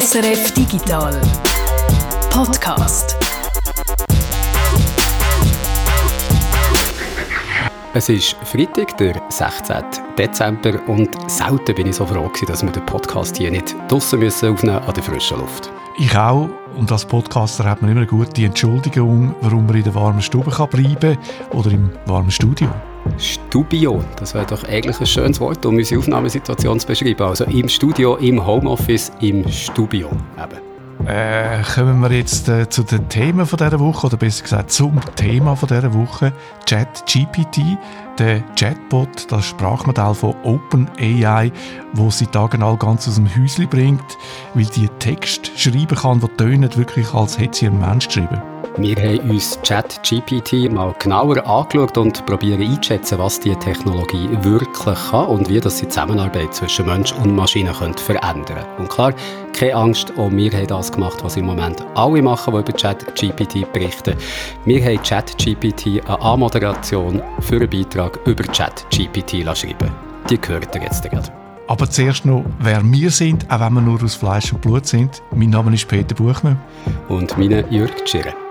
SRF Digital Podcast. Es ist Freitag, der 16. Dezember und selten bin ich so froh gewesen, dass wir den Podcast hier nicht draussen müssen aufnehmen an der frischen Luft. Ich auch. Und als Podcaster hat man immer eine gute Entschuldigung, warum man in der warmen Stube kann bleiben oder im warmen Studio. Studio, das wäre doch eigentlich ein schönes Wort, um unsere Aufnahmesituation zu beschreiben. Also im Studio, im Homeoffice, im Studio eben. Äh, kommen wir jetzt äh, zu den Themen von dieser Woche, oder besser gesagt zum Thema von dieser Woche, ChatGPT, der Chatbot, das Sprachmodell von OpenAI, wo sie Tagen all ganz aus dem Häuschen bringt, weil die Text schreiben kann, die tönen wirklich, als hätte sie ein Mensch geschrieben. Wir haben uns ChatGPT mal genauer angeschaut und probieren einzuschätzen, was diese Technologie wirklich kann und wie das die Zusammenarbeit zwischen Mensch und Maschine könnte verändern Und klar, keine Angst, auch wir haben das gemacht, was im Moment alle machen, die über ChatGPT berichten. Wir haben ChatGPT eine Anmoderation für einen Beitrag über ChatGPT schreiben Die gehört ihr jetzt gerade. Aber zuerst noch, wer wir sind, auch wenn wir nur aus Fleisch und Blut sind. Mein Name ist Peter Buchmann. Und meine Jürg Tschirren.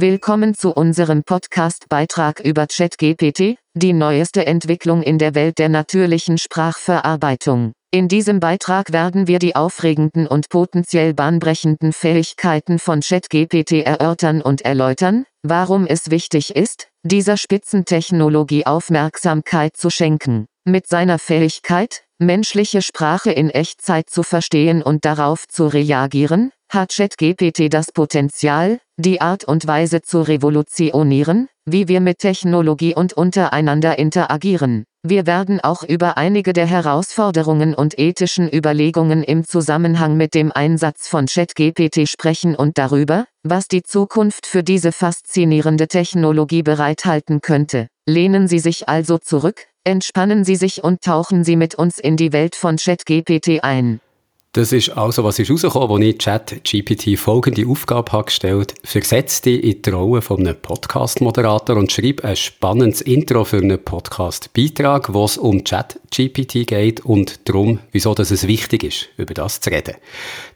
Willkommen zu unserem Podcast-Beitrag über ChatGPT, die neueste Entwicklung in der Welt der natürlichen Sprachverarbeitung. In diesem Beitrag werden wir die aufregenden und potenziell bahnbrechenden Fähigkeiten von ChatGPT erörtern und erläutern, warum es wichtig ist, dieser Spitzentechnologie Aufmerksamkeit zu schenken. Mit seiner Fähigkeit, menschliche Sprache in Echtzeit zu verstehen und darauf zu reagieren, hat ChatGPT das Potenzial, die Art und Weise zu revolutionieren, wie wir mit Technologie und untereinander interagieren. Wir werden auch über einige der Herausforderungen und ethischen Überlegungen im Zusammenhang mit dem Einsatz von ChatGPT sprechen und darüber, was die Zukunft für diese faszinierende Technologie bereithalten könnte. Lehnen Sie sich also zurück, entspannen Sie sich und tauchen Sie mit uns in die Welt von ChatGPT ein. Das ist also, was ist rausgekommen, als ich ChatGPT folgende Aufgabe habe gestellt Versetze dich in die Rolle von einem Podcast-Moderator und schreib ein spannendes Intro für einen Podcast-Beitrag, wo es um ChatGPT geht und darum, wieso dass es wichtig ist, über das zu reden.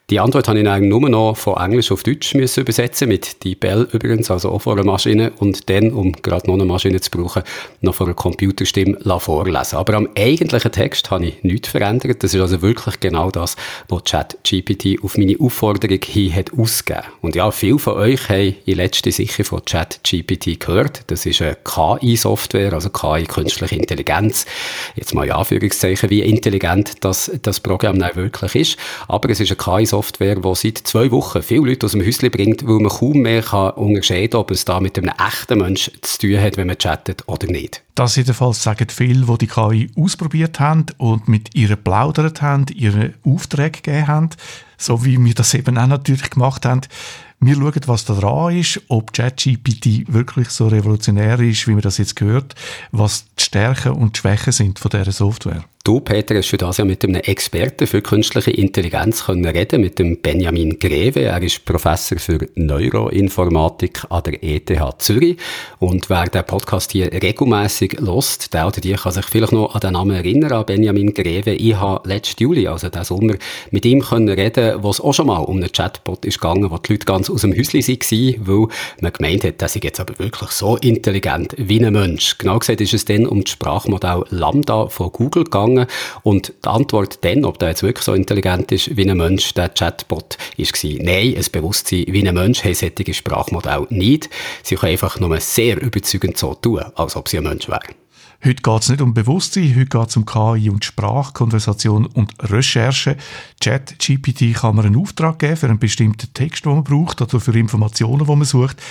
Die Antwort habe ich eigentlich nur noch von Englisch auf Deutsch müssen übersetzen, mit die Bell übrigens, also auch von einer Maschine, und dann, um gerade noch eine Maschine zu brauchen, noch von einer Computerstimme vorlesen. Aber am eigentlichen Text habe ich nichts verändert. Das ist also wirklich genau das, was ChatGPT auf meine Aufforderung hin hat ausgegeben. Und ja, viele von euch haben in letzter sicher von ChatGPT gehört. Das ist eine KI-Software, also KI, künstliche Intelligenz. Jetzt mal in Anführungszeichen, wie intelligent das, das Programm wirklich ist. Aber es ist eine KI Software, die seit zwei Wochen viele Leute aus dem Häuschen bringt, weil man kaum mehr kann unterscheiden kann, ob es da mit einem echten Menschen zu tun hat, wenn man chattet oder nicht. Das jedenfalls sagen viele, die die KI ausprobiert haben und mit ihr plaudert haben, ihre Aufträge gegeben haben, so wie wir das eben auch natürlich gemacht haben. Wir schauen, was da dran ist, ob ChatGPT wirklich so revolutionär ist, wie man das jetzt gehört, was die Stärken und Schwächen sind von dieser Software. Du, Peter, hast das ja mit einem Experten für künstliche Intelligenz können reden, mit dem Benjamin Greve. Er ist Professor für Neuroinformatik an der ETH Zürich. Und wer den Podcast hier regelmäßig lost, der oder die kann sich vielleicht noch an den Namen erinnern, an Benjamin Greve. Ich habe letzten Juli, also diesen Sommer, mit ihm können reden, wo es auch schon mal um einen Chatbot ist gegangen, wo die Leute ganz aus dem Häuschen waren, weil man gemeint hat, dass ich jetzt aber wirklich so intelligent wie ein Mensch. Genau gesagt ist es dann um das Sprachmodell Lambda von Google gegangen gegangen. Und die Antwort dann, ob der jetzt wirklich so intelligent ist wie ein Mensch, der Chatbot, ist gewesen, nein, ein Bewusstsein wie ein Mensch haben solche Sprachmodelle nicht. Sie können einfach nur sehr überzeugend so tun, als ob sie ein Mensch wären. Heute geht es nicht um Bewusstsein, heute geht es um KI und Sprachkonversation und Recherche. Chat-GPT kann man einen Auftrag geben für einen bestimmten Text, den man braucht oder für Informationen, die man sucht.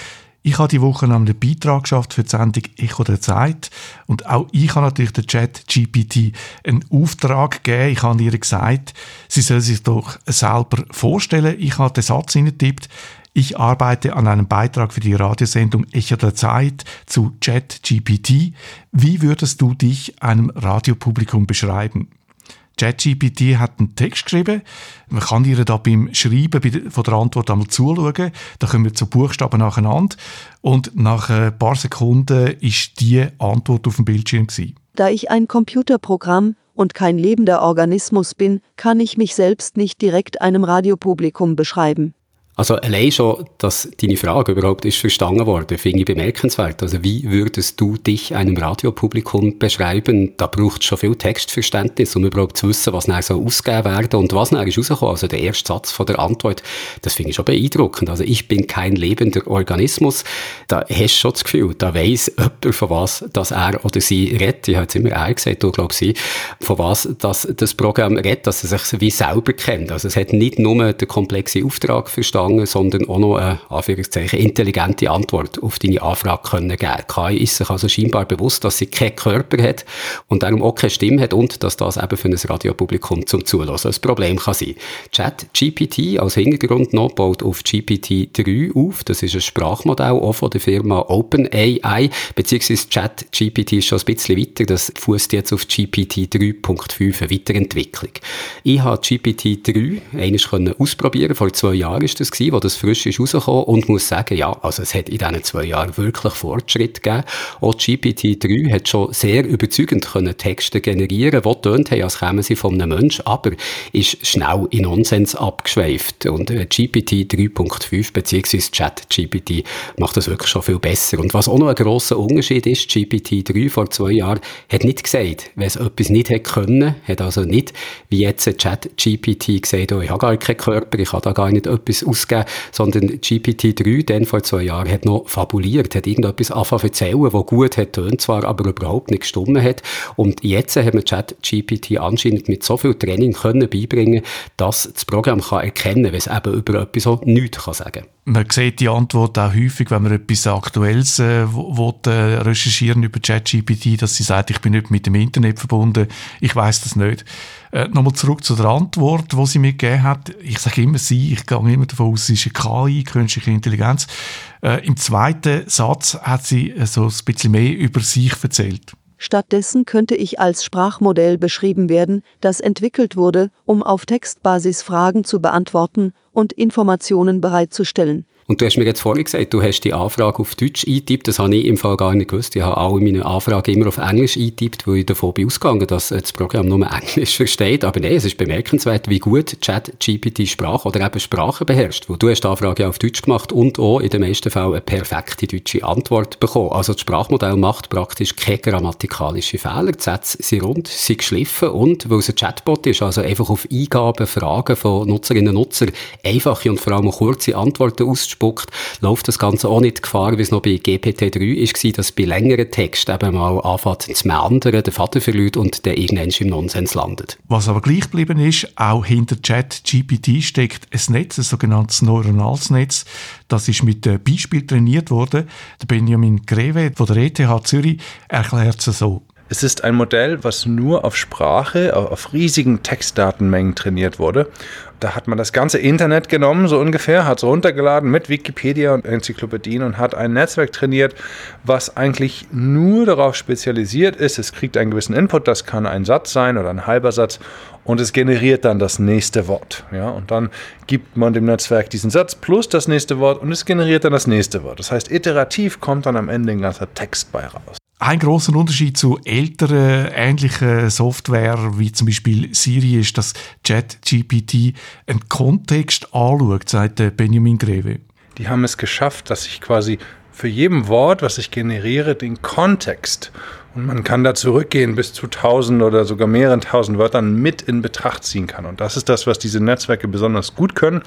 Ich habe die Woche einen Beitrag geschafft für die Sendung Echo der Zeit und auch ich habe natürlich der Chat GPT einen Auftrag gegeben. Ich habe ihr gesagt, sie soll sich doch selber vorstellen. Ich habe den Satz hingetippt, ich arbeite an einem Beitrag für die Radiosendung Echo der Zeit zu Chat GPT. Wie würdest du dich einem Radiopublikum beschreiben? ChatGPT hat einen Text geschrieben. Man kann ihr da beim Schreiben von der Antwort einmal zuschauen. Da kommen wir zu Buchstaben nacheinander. Und nach ein paar Sekunden ist die Antwort auf dem Bildschirm gewesen. Da ich ein Computerprogramm und kein lebender Organismus bin, kann ich mich selbst nicht direkt einem Radiopublikum beschreiben. Also allein schon, dass deine Frage überhaupt ist verstanden worden, finde ich bemerkenswert. Also wie würdest du dich einem Radiopublikum beschreiben? Da braucht es schon viel Textverständnis, um überhaupt zu wissen, was nachher so ausgegeben werden und was nachher ist rausgekommen. Also der erste Satz von der Antwort, das finde ich schon beeindruckend. Also ich bin kein lebender Organismus. Da hast du schon das Gefühl, da weiss jemand, von was dass er oder sie redet. Ich habe jetzt immer er gesagt, du glaubst sie, von was dass das Programm redet, dass er sich wie selber kennt. Also es hat nicht nur den komplexen Auftrag verstanden, gegangen, sondern auch noch eine Anführungszeichen, intelligente Antwort auf deine Anfrage können geben. KI ist sich also scheinbar bewusst, dass sie keinen Körper hat und darum auch keine Stimme hat und dass das eben für ein Radiopublikum zum Zulassen ein Problem kann sein. Chat GPT als Hintergrund noch baut auf GPT-3 auf. Das ist ein Sprachmodell auch von der Firma OpenAI, beziehungsweise Chat GPT ist schon ein bisschen weiter. Das fußt jetzt auf GPT 3.5 eine Weiterentwicklung. Ich habe GPT-3 einmal ausprobieren vor zwei Jahren ist das gewesen, wo das frisch ist rausgekommen und muss sagen, ja, also es hat in diesen zwei Jahren wirklich Fortschritt gegeben. Auch GPT-3 hat schon sehr überzeugend können Texte generieren, die tönt haben, als kämen sie von einem Menschen, aber ist schnell in Nonsens abgeschweift. Und GPT 3.5 bzw. Chat-GPT macht das wirklich schon viel besser. Und was auch noch ein grosser Unterschied ist, GPT-3 vor zwei Jahren hat nicht gesagt, wenn es etwas nicht hätte können, hat also nicht, wie jetzt Chat-GPT gesagt, oh, ich habe gar keinen Körper, ich habe da gar nicht etwas aus ausgegeben, sondern GPT-3, dann vor zwei Jahren, hat noch fabuliert, hat irgendetwas angefangen erzählen, was gut hat, tönt zwar, aber überhaupt nicht gestummen hat. Und jetzt haben wir ChatGPT anscheinend mit so viel Training können beibringen, dass das Programm kann erkennen kann, wenn es eben über etwas so nichts kann sagen man sieht die Antwort auch häufig, wenn man etwas Aktuelles äh, will, äh, recherchieren über ChatGPT, dass sie sagt, ich bin nicht mit dem Internet verbunden, ich weiß das nicht. Äh, Nochmal zurück zu der Antwort, die sie mir gegeben hat. Ich sage immer sie, ich gehe immer davon aus, sie ist eine KI, künstliche Intelligenz. Äh, Im zweiten Satz hat sie äh, so ein bisschen mehr über sich erzählt. Stattdessen könnte ich als Sprachmodell beschrieben werden, das entwickelt wurde, um auf Textbasis Fragen zu beantworten und Informationen bereitzustellen. Und du hast mir jetzt vorhin gesagt, du hast die Anfrage auf Deutsch eingetippt. Das habe ich im Fall gar nicht gewusst. Ich habe alle meine Anfragen immer auf Englisch eingetippt, weil ich davon bin ausgegangen, dass das Programm nur Englisch versteht. Aber nein, es ist bemerkenswert, wie gut ChatGPT Sprache oder eben Sprache beherrscht. Weil du hast die Anfrage auf Deutsch gemacht und auch in den meisten Fällen eine perfekte deutsche Antwort bekommen. Also das Sprachmodell macht praktisch keine grammatikalische Fehler. Die Sätze sind rund, sind geschliffen und, weil es ein Chatbot ist, also einfach auf Eingaben, Fragen von Nutzerinnen und Nutzern einfache und vor allem kurze Antworten aus ausspuckt, läuft das Ganze auch nicht Gefahr, wie es noch bei GPT-3 war, dass bei längeren Texten eben mal anfängt zu meandern, der Vater verliert und der irgendwann im Nonsens landet. Was aber gleich geblieben ist, auch hinter Chat-GPT steckt ein Netz, ein sogenanntes neuronales Netz. Das ist mit Beispiel trainiert worden. Der Benjamin Greve von der ETH Zürich erklärt es so. Es ist ein Modell, was nur auf Sprache, auf riesigen Textdatenmengen trainiert wurde. Da hat man das ganze Internet genommen, so ungefähr, hat es runtergeladen mit Wikipedia und Enzyklopädien und hat ein Netzwerk trainiert, was eigentlich nur darauf spezialisiert ist. Es kriegt einen gewissen Input, das kann ein Satz sein oder ein halber Satz und es generiert dann das nächste Wort. Ja, und dann gibt man dem Netzwerk diesen Satz plus das nächste Wort und es generiert dann das nächste Wort. Das heißt, iterativ kommt dann am Ende ein ganzer Text bei raus. Ein großer Unterschied zu älteren ähnlichen Software wie zum Beispiel Siri ist, dass ChatGPT einen Kontext anschaut, sagt Benjamin Greve. Die haben es geschafft, dass ich quasi für jedem Wort, was ich generiere, den Kontext und man kann da zurückgehen bis zu tausend oder sogar mehreren tausend Wörtern mit in Betracht ziehen kann. Und das ist das, was diese Netzwerke besonders gut können.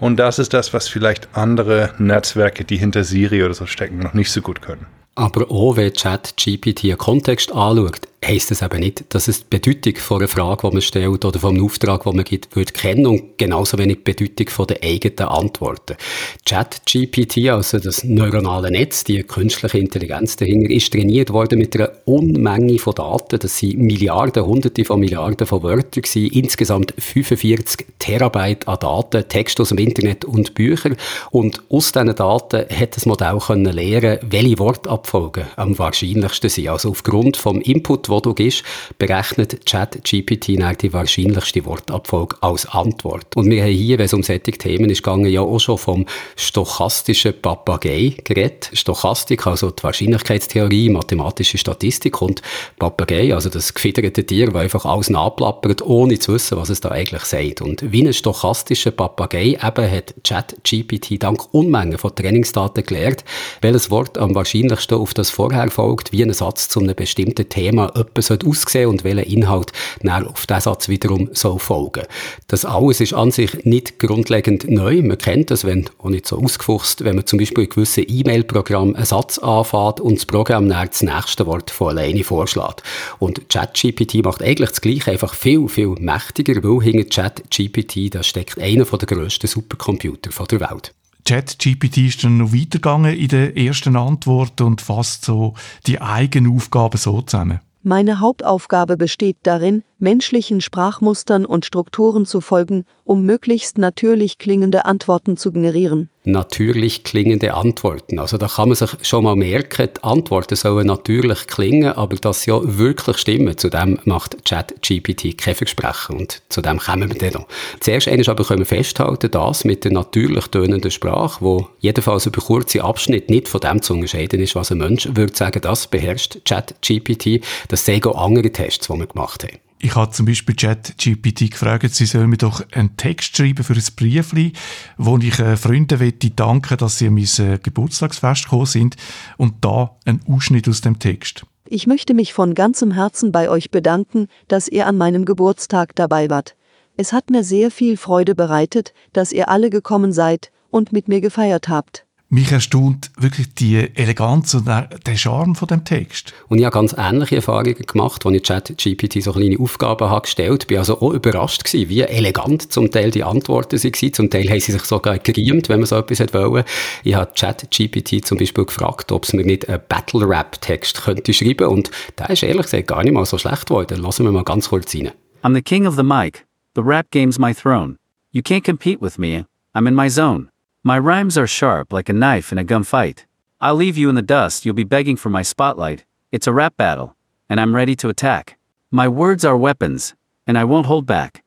Und das ist das, was vielleicht andere Netzwerke, die hinter Siri oder so stecken, noch nicht so gut können. Aber auch wenn ChatGPT einen Kontext anschaut, heisst das eben nicht, dass es die Bedeutung von einer Frage, die man stellt oder vom Auftrag, den man gibt, würde kennen und genauso wenig die Bedeutung von der eigenen Antworten. ChatGPT, also das neuronale Netz, die künstliche Intelligenz dahinter, ist trainiert worden mit einer Unmenge von Daten. Das sind Milliarden, Hunderte von Milliarden von Wörtern gewesen. Insgesamt 45 Terabyte an Daten, Text aus dem Internet und Bücher. Und aus diesen Daten hat das Modell können lernen, welche Wortabfolgen am wahrscheinlichsten sind. Also aufgrund vom Input Antwort, die du gibst, berechnet ChatGPT die wahrscheinlichste Wortabfolge als Antwort. Und wir haben hier, wenn es um solche Themen ist gegangen, ja auch schon vom stochastischen Papagei geredet. Stochastik, also die Wahrscheinlichkeitstheorie, mathematische Statistik und Papagei, also das gefiederte Tier, das einfach alles nachplappert, ohne zu wissen, was es da eigentlich sagt. Und wie ein stochastischer Papagei eben hat ChatGPT dank Unmengen von Trainingsdaten gelernt, welches Wort am wahrscheinlichsten auf das vorher folgt, wie ein Satz zu einem bestimmten Thema etwas aussehen und welcher Inhalt dann auf diesen Satz wiederum soll folgen. Das alles ist an sich nicht grundlegend neu. Man kennt das, wenn auch nicht so ausgefuchst, wenn man zum Beispiel in gewissen E-Mail-Programmen einen Satz anfängt und das Programm dann das nächste Wort von alleine vorschlägt. Und ChatGPT macht eigentlich das Gleiche, einfach viel, viel mächtiger, weil hinter ChatGPT da steckt einer der grössten Supercomputer der Welt. ChatGPT ist dann noch weitergegangen in der ersten Antwort und fasst so die eigenen Aufgaben so zusammen. Meine Hauptaufgabe besteht darin, menschlichen Sprachmustern und Strukturen zu folgen, um möglichst natürlich klingende Antworten zu generieren. Natürlich klingende Antworten. Also da kann man sich schon mal merken, die Antworten sollen natürlich klingen, aber sie ja wirklich stimmen, zu dem macht ChatGPT kein Versprechen und zu dem kommen wir dann noch. Zuerst einmal aber können wir festhalten, dass mit der natürlich tönenden Sprache, wo jedenfalls über kurze Abschnitte nicht von dem zu unterscheiden ist, was ein Mensch würde sagen, das beherrscht ChatGPT, das sind auch andere Tests, die wir gemacht haben. Ich habe zum Beispiel ChatGPT gefragt, sie soll mir doch einen Text schreiben für ein Briefli, wo ich äh, Freunden möchte danken, dass sie an mein äh, Geburtstagsfest gekommen sind und da ein Ausschnitt aus dem Text. Ich möchte mich von ganzem Herzen bei euch bedanken, dass ihr an meinem Geburtstag dabei wart. Es hat mir sehr viel Freude bereitet, dass ihr alle gekommen seid und mit mir gefeiert habt. Mich erstaunt wirklich die Eleganz und der, Charme von dem Text. Und ich habe ganz ähnliche Erfahrungen gemacht, als ich ChatGPT so kleine Aufgaben habe gestellt habe. Ich war also auch überrascht gewesen, wie elegant zum Teil die Antworten waren. Zum Teil haben sie sich sogar geriemt, wenn man so etwas wollte. Ich habe ChatGPT zum Beispiel gefragt, ob es mir nicht einen Battle-Rap-Text könnte schreiben und der ist ehrlich gesagt gar nicht mal so schlecht geworden. Lassen wir mal ganz kurz rein. I'm the king of the mic. The rap game's my throne. You can't compete with me. I'm in my zone. My rhymes are sharp like a knife in a gunfight. I'll leave you in the dust, you'll be begging for my spotlight. It's a rap battle, and I'm ready to attack. My words are weapons, and I won't hold back.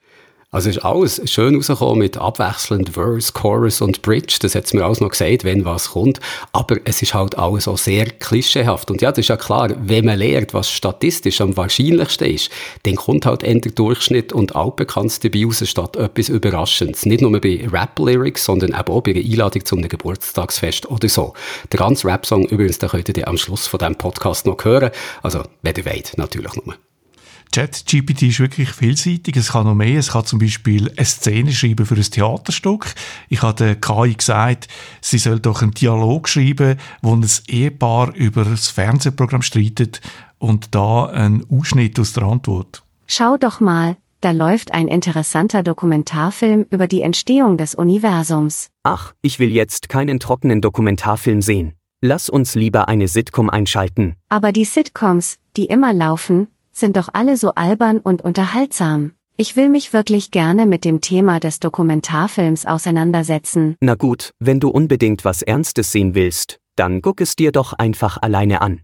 Also ist alles schön rausgekommen mit abwechselnd Verse, Chorus und Bridge. Das hat mir alles noch gesagt, wenn was kommt. Aber es ist halt alles auch sehr klischeehaft. Und ja, das ist ja klar, wenn man lernt, was statistisch am wahrscheinlichsten ist, dann kommt halt eher der Durchschnitt und altbekannt dabei raus, statt etwas Überraschendes. Nicht nur bei Rap-Lyrics, sondern eben auch bei einer Einladung zu einem Geburtstagsfest oder so. Der ganze Rap-Song übrigens, den könnt ihr am Schluss von diesem Podcast noch hören. Also, wenn ihr wollt, natürlich nur. ChatGPT ist wirklich vielseitig. Es kann noch mehr. Es kann zum Beispiel eine Szene schreiben für ein Theaterstück. Ich habe der KI gesagt, sie soll doch einen Dialog schreiben, wo ein Ehepaar über das Fernsehprogramm streitet und da ein Ausschnitt aus der Antwort. Schau doch mal, da läuft ein interessanter Dokumentarfilm über die Entstehung des Universums. Ach, ich will jetzt keinen trockenen Dokumentarfilm sehen. Lass uns lieber eine Sitcom einschalten. Aber die Sitcoms, die immer laufen, sind doch alle so albern und unterhaltsam. Ich will mich wirklich gerne mit dem Thema des Dokumentarfilms auseinandersetzen. Na gut, wenn du unbedingt was Ernstes sehen willst, dann guck es dir doch einfach alleine an.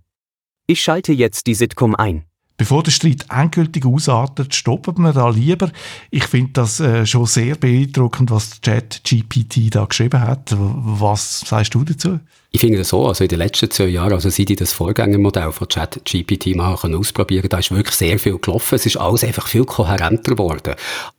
Ich schalte jetzt die Sitcom ein. Bevor der Streit endgültig ausartet, stoppen wir da lieber. Ich finde das äh, schon sehr beeindruckend, was ChatGPT da geschrieben hat. Was sagst du dazu? Ich finde das so, also in den letzten zwei Jahren, also seit ich das Vorgängermodell von ChatGPT mal ausprobieren da ist wirklich sehr viel gelaufen. Es ist alles einfach viel kohärenter geworden.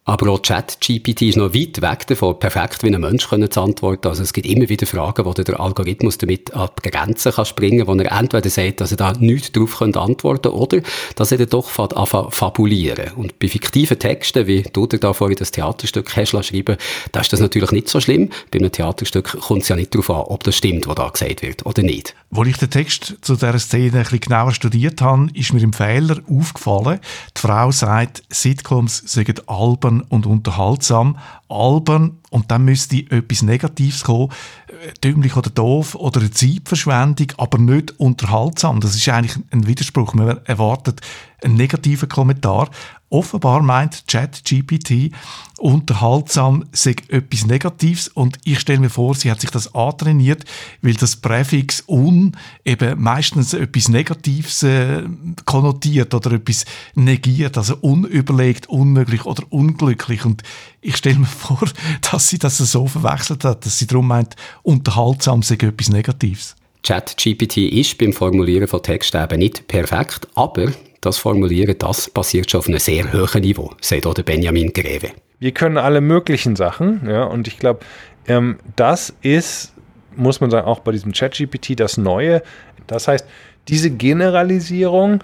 Aber auch ChatGPT ist noch weit weg davon, perfekt wie ein Mensch zu antworten. Also es gibt immer wieder Fragen, wo der Algorithmus damit an die Grenzen kann springen kann, wo er entweder sagt, dass er da nichts darauf antworten könnte oder dass er dann doch anfängt fabulieren. Und bei fiktiven Texten, wie du dir da vorhin das Theaterstück hast schreiben, da ist das natürlich nicht so schlimm. Bei einem Theaterstück kommt es ja nicht darauf an, ob das stimmt, was da gesagt wird oder nicht. Als ich den Text zu dieser Szene ein bisschen genauer studiert habe, ist mir im Fehler aufgefallen. Die Frau sagt, Sitcoms seien albern und unterhaltsam. Albern und dann müsste etwas Negatives kommen, äh, dümmlich oder doof oder eine Zeitverschwendung, aber nicht unterhaltsam. Das ist eigentlich ein Widerspruch. Man erwartet einen negativen Kommentar. Offenbar meint ChatGPT, unterhaltsam sei etwas Negatives. Und ich stelle mir vor, sie hat sich das antrainiert, weil das Präfix un eben meistens etwas Negatives äh, konnotiert oder etwas negiert, also unüberlegt, unmöglich oder unglücklich. Und ich stelle mir vor, dass sie das so verwechselt hat, dass sie darum meint, unterhaltsam sei etwas Negatives. ChatGPT ist beim Formulieren von Texten eben nicht perfekt, aber das Formulieren, das passiert schon auf einem sehr hohen Niveau, sagt auch der Benjamin Greve. Wir können alle möglichen Sachen, ja, und ich glaube, ähm, das ist, muss man sagen, auch bei diesem ChatGPT das Neue. Das heißt, diese Generalisierung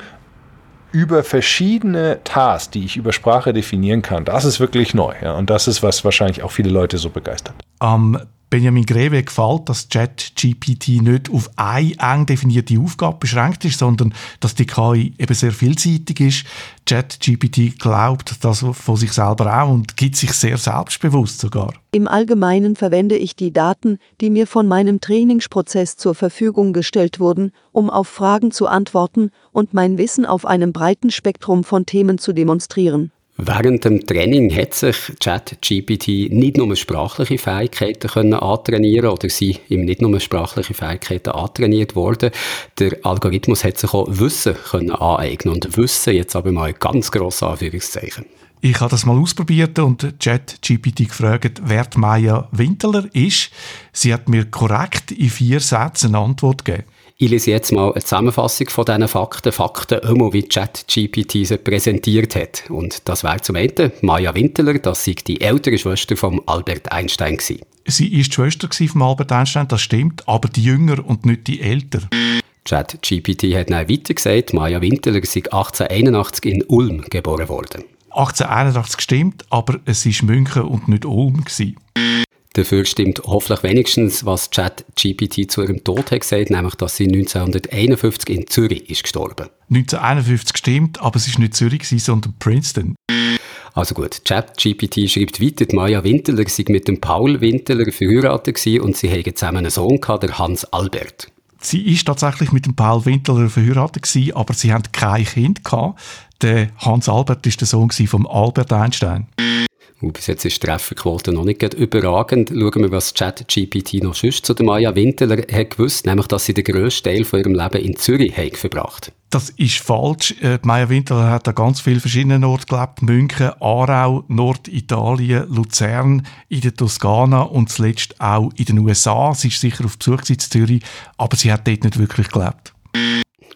über verschiedene Tasks, die ich über Sprache definieren kann, das ist wirklich neu. Ja, und das ist, was wahrscheinlich auch viele Leute so begeistert. Am Benjamin Greve gefällt, dass ChatGPT nicht auf eine eng definierte Aufgabe beschränkt ist, sondern dass die KI eben sehr vielseitig ist. ChatGPT glaubt das von sich selber auch und gibt sich sehr selbstbewusst sogar. Im Allgemeinen verwende ich die Daten, die mir von meinem Trainingsprozess zur Verfügung gestellt wurden, um auf Fragen zu antworten und mein Wissen auf einem breiten Spektrum von Themen zu demonstrieren. Während dem Training hat sich ChatGPT nicht nur sprachliche Fähigkeiten können antrainieren oder sie ihm nicht nur sprachliche Fähigkeiten antrainiert worden. Der Algorithmus hat sich auch Wissen können aneignen und Wissen jetzt aber mal ganz grosse Anführungszeichen. Ich habe das mal ausprobiert und ChatGPT gefragt, wer Maya Winteler ist. Sie hat mir korrekt in vier Sätzen eine Antwort gegeben. Ich lese jetzt mal eine Zusammenfassung von diesen Fakten, Fakten immer wie ChatGPT sie präsentiert hat. Und das wäre zum einen Maya Winteler, das sei die ältere Schwester von Albert Einstein gewesen. Sie ist die Schwester von Albert Einstein, das stimmt, aber die jünger und nicht die älter. ChatGPT hat dann weiter gesagt, Maya Winteler sei 1881 in Ulm geboren worden. 1881 stimmt, aber es war München und nicht Ulm. Gewesen. Dafür stimmt hoffentlich wenigstens, was ChatGPT zu ihrem Tod hat gesagt, nämlich, dass sie 1951 in Zürich ist gestorben. 1951 stimmt, aber es war nicht Zürich, sondern Princeton. Also gut, ChatGPT schreibt weiter, die Maja Winteler sei mit dem Paul Winteler verheiratet und sie hätten zusammen einen Sohn gehabt, der Hans Albert. Sie ist tatsächlich mit dem Paul Winteler verheiratet gewesen, aber sie haben kein Kind gehabt. Der Hans Albert ist der Sohn von Albert Einstein. Und bis jetzt ist die Trefferquote noch nicht überragend. Schauen wir, was ChatGPT noch sonst zu der Maya Winteler hat gewusst, nämlich, dass sie den grössten Teil von ihrem Leben in Zürich hat verbracht Das ist falsch. Äh, die Maya Winteler hat an ganz vielen verschiedenen Orten gelebt. München, Aarau, Norditalien, Luzern, in der Toskana und zuletzt auch in den USA. Sie ist sicher auf Besuch in Zürich, aber sie hat dort nicht wirklich gelebt.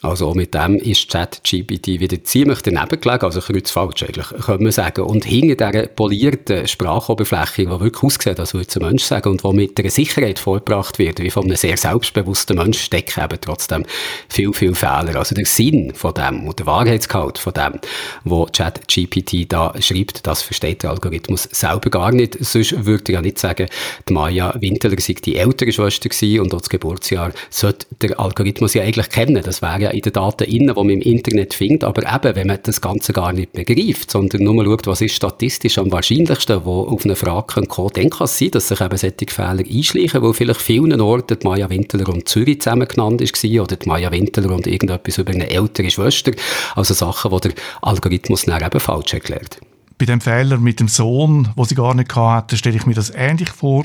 Also mit dem ist ChatGPT wieder ziemlich daneben gelegen, also kreuzfalsch eigentlich, könnte man sagen. Und hinter dieser polierten Sprachoberfläche, die wirklich aussieht, als würde es ein Mensch sagen, und die mit einer Sicherheit vorgebracht wird, wie von einem sehr selbstbewussten Mensch, stecken eben trotzdem viel, viel Fehler. Also der Sinn von dem und der Wahrheitsgehalt von dem, wo ChatGPT da schreibt, das versteht der Algorithmus selber gar nicht. Sonst würde er ja nicht sagen, die Maya Winteler sei die ältere Schwester gewesen und auch das Geburtsjahr sollte der Algorithmus ja eigentlich kennen. Das wäre ja in den Daten innen, die man im Internet findet. Aber eben, wenn man das Ganze gar nicht begreift, sondern nur schaut, was ist statistisch am wahrscheinlichsten, wo auf eine Frage kommen dann kann es sein, dass sich eben solche Fehler einschleichen, wo vielleicht vielen Orten die Maya Winteler und Zürich zusammen genannt war oder die Maya Winteler und irgendetwas über eine ältere Schwester. Also Sachen, die der Algorithmus dann eben falsch erklärt bei dem Fehler mit dem Sohn, wo sie gar nicht hatte, stelle ich mir das ähnlich vor.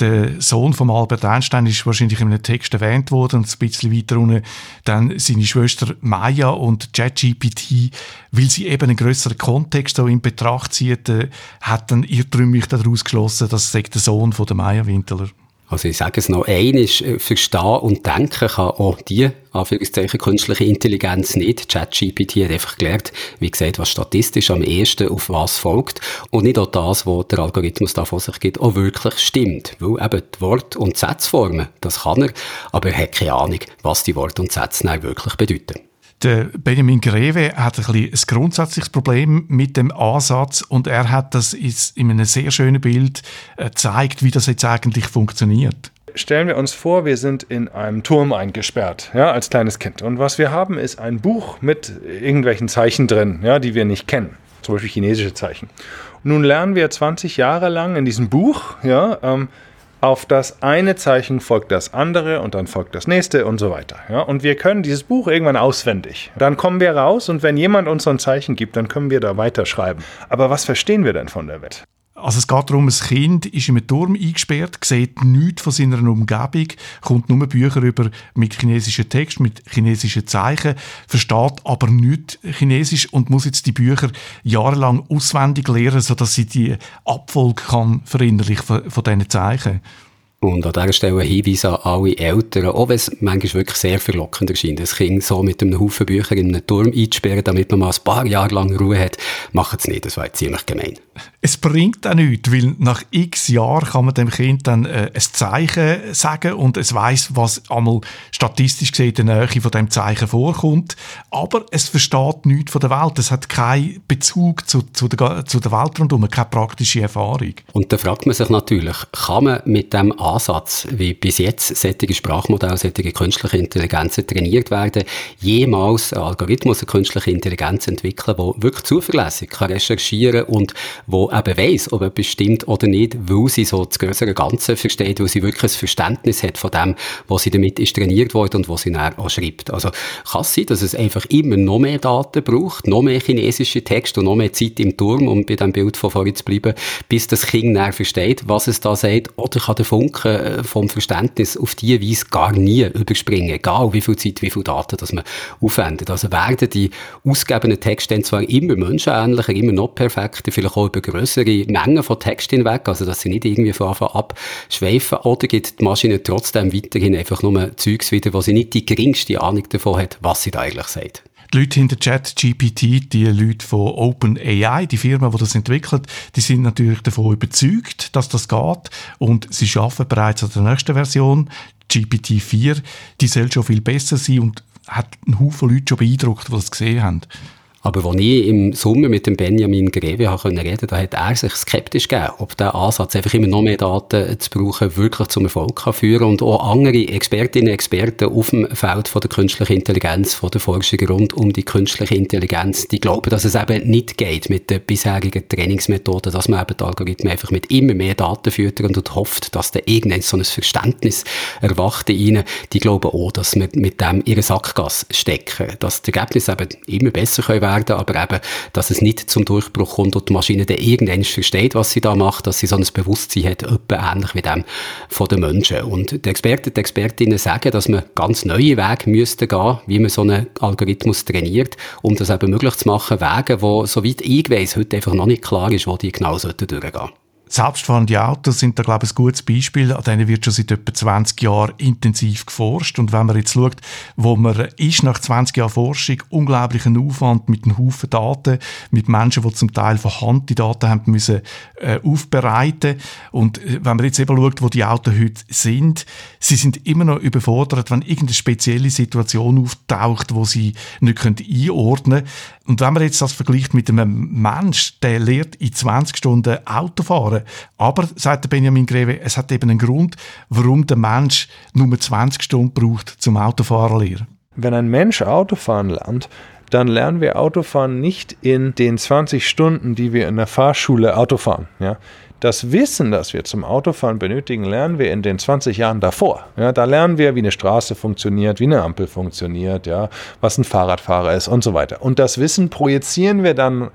Der Sohn von Albert Einstein ist wahrscheinlich in einem Text erwähnt worden und ein bisschen weiter unten dann seine Schwester Maya und ChatGPT, weil sie eben einen größeren Kontext so in Betracht zieht, äh, hat dann irrtümlich daraus geschlossen, dass der Sohn von der Maya Winteler also ich sage es noch, einiges äh, verstehen und denken kann auch die, Anführungszeichen, künstliche Intelligenz nicht. ChatGPT hat einfach gelernt, wie gesagt, was statistisch am ehesten auf was folgt und nicht auch das, was der Algorithmus da vor sich gibt, auch wirklich stimmt. Weil eben die Wort- und Satzformen, das kann er, aber er hat keine Ahnung, was die Worte und Sätze wirklich bedeuten. Der Benjamin Greve hat ein, ein grundsätzliches Problem mit dem Ansatz und er hat das in einem sehr schönen Bild äh, gezeigt, wie das jetzt eigentlich funktioniert. Stellen wir uns vor, wir sind in einem Turm eingesperrt, ja, als kleines Kind. Und was wir haben, ist ein Buch mit irgendwelchen Zeichen drin, ja, die wir nicht kennen. Zum Beispiel chinesische Zeichen. Nun lernen wir 20 Jahre lang in diesem Buch, ja, ähm, auf das eine Zeichen folgt das andere und dann folgt das nächste und so weiter. Ja, und wir können dieses Buch irgendwann auswendig. Dann kommen wir raus und wenn jemand uns so ein Zeichen gibt, dann können wir da weiterschreiben. Aber was verstehen wir denn von der Welt? Also es geht darum, ein Kind ist in einem Turm eingesperrt, sieht nichts von seiner Umgebung, kommt nur Bücher über mit chinesischen Text, mit chinesischen Zeichen, versteht aber nicht Chinesisch und muss jetzt die Bücher jahrelang auswendig lernen, sodass sie die Abfolge kann verinnerlichen von, diesen Zeichen. Und an dieser Stelle ein Hinweis an alle Eltern, auch wenn es manchmal wirklich sehr verlockend erscheint, das Kind so mit einem Haufen Bücher in einen Turm einzusperren, damit man mal ein paar Jahre lang Ruhe hat, macht es nicht, das wäre ziemlich gemein. Es bringt auch nichts, weil nach x Jahren kann man dem Kind dann äh, ein Zeichen sagen und es weiß, was einmal statistisch gesehen in der Nähe von dem Zeichen vorkommt, aber es versteht nichts von der Welt, es hat keinen Bezug zu, zu, der, zu der Welt rundherum, keine praktische Erfahrung. Und da fragt man sich natürlich, kann man mit dem Ansatz, wie bis jetzt solche Sprachmodelle, solche künstliche Intelligenzen trainiert werden, jemals einen Algorithmus, eine künstliche Intelligenz entwickeln, der wirklich zuverlässig kann recherchieren und wo eben weiss, ob etwas stimmt oder nicht, weil sie so das größere Ganze versteht, weil sie wirklich ein Verständnis hat von dem, was sie damit ist trainiert worden und was sie dann auch schreibt. Also kann es sein, dass es einfach immer noch mehr Daten braucht, noch mehr chinesische Texte und noch mehr Zeit im Turm, um bei dem Bild von vorhin zu bleiben, bis das Kind dann versteht, was es da sagt, oder kann der Funke Funken äh, vom Verständnis auf diese Weise gar nie überspringen, egal wie viel Zeit, wie viel Daten dass man aufwendet. Also werden die ausgegebenen Texte dann zwar immer menschenähnlicher, immer noch perfekter, vielleicht auch über größere Mengen von Text hinweg, also dass sie nicht irgendwie von Anfang abschweifen, oder gibt die Maschine trotzdem weiterhin einfach nur Zeugs wieder, wo sie nicht die geringste Ahnung davon hat, was sie da eigentlich sagt. Die Leute hinter ChatGPT, die Leute von OpenAI, die Firma, die das entwickelt, die sind natürlich davon überzeugt, dass das geht und sie arbeiten bereits an der nächsten Version, GPT-4. Die soll schon viel besser sein und hat einen Haufen Leute schon beeindruckt, die das gesehen haben. Aber als ich im Sommer mit dem Benjamin Greve reden konnte, da hat er sich skeptisch gegeben, ob der Ansatz, einfach immer noch mehr Daten zu brauchen, wirklich zum Erfolg kann führen und auch andere Expertinnen und Experten auf dem Feld von der künstlichen Intelligenz, von der Forschung rund um die künstliche Intelligenz, die glauben, dass es eben nicht geht mit den bisherigen Trainingsmethoden, dass man eben die Algorithmen einfach mit immer mehr Daten füttert und hofft, dass da irgendein so ein Verständnis erwacht in ihnen. Die glauben auch, dass wir mit dem ihre Sackgasse stecken, dass die Ergebnisse eben immer besser können aber eben, dass es nicht zum Durchbruch kommt und die Maschine dann irgendwann versteht, was sie da macht, dass sie so ein Bewusstsein hat, etwa ähnlich wie dem von den Menschen. Und die Experten, die Expertinnen sagen, dass man ganz neue Wege müsste gehen, wie man so einen Algorithmus trainiert, um das eben möglich zu machen, Wege, wo, soweit ich weiss, heute einfach noch nicht klar ist, wo die genau durchgehen sollten. Selbstfahrende Autos sind da, glaube ich, ein gutes Beispiel. An denen wird schon seit etwa 20 Jahren intensiv geforscht. Und wenn man jetzt schaut, wo man ist nach 20 Jahren Forschung, unglaublichen Aufwand mit einem Haufen Daten, mit Menschen, die zum Teil von Hand die Daten haben müssen, äh, aufbereiten. Und äh, wenn man jetzt eben schaut, wo die Autos heute sind, sie sind immer noch überfordert, wenn irgendeine spezielle Situation auftaucht, wo sie nicht einordnen können. Und wenn man jetzt das vergleicht mit einem Mensch, der lernt in 20 Stunden Autofahren, aber, sagt Benjamin Greve, es hat eben einen Grund, warum der Mensch nur 20 Stunden braucht zum Autofahren lernen. Wenn ein Mensch Autofahren lernt, dann lernen wir Autofahren nicht in den 20 Stunden, die wir in der Fahrschule Autofahren. Ja? Das Wissen, das wir zum Autofahren benötigen, lernen wir in den 20 Jahren davor. Ja, da lernen wir, wie eine Straße funktioniert, wie eine Ampel funktioniert, ja, was ein Fahrradfahrer ist und so weiter. Und das Wissen projizieren wir dann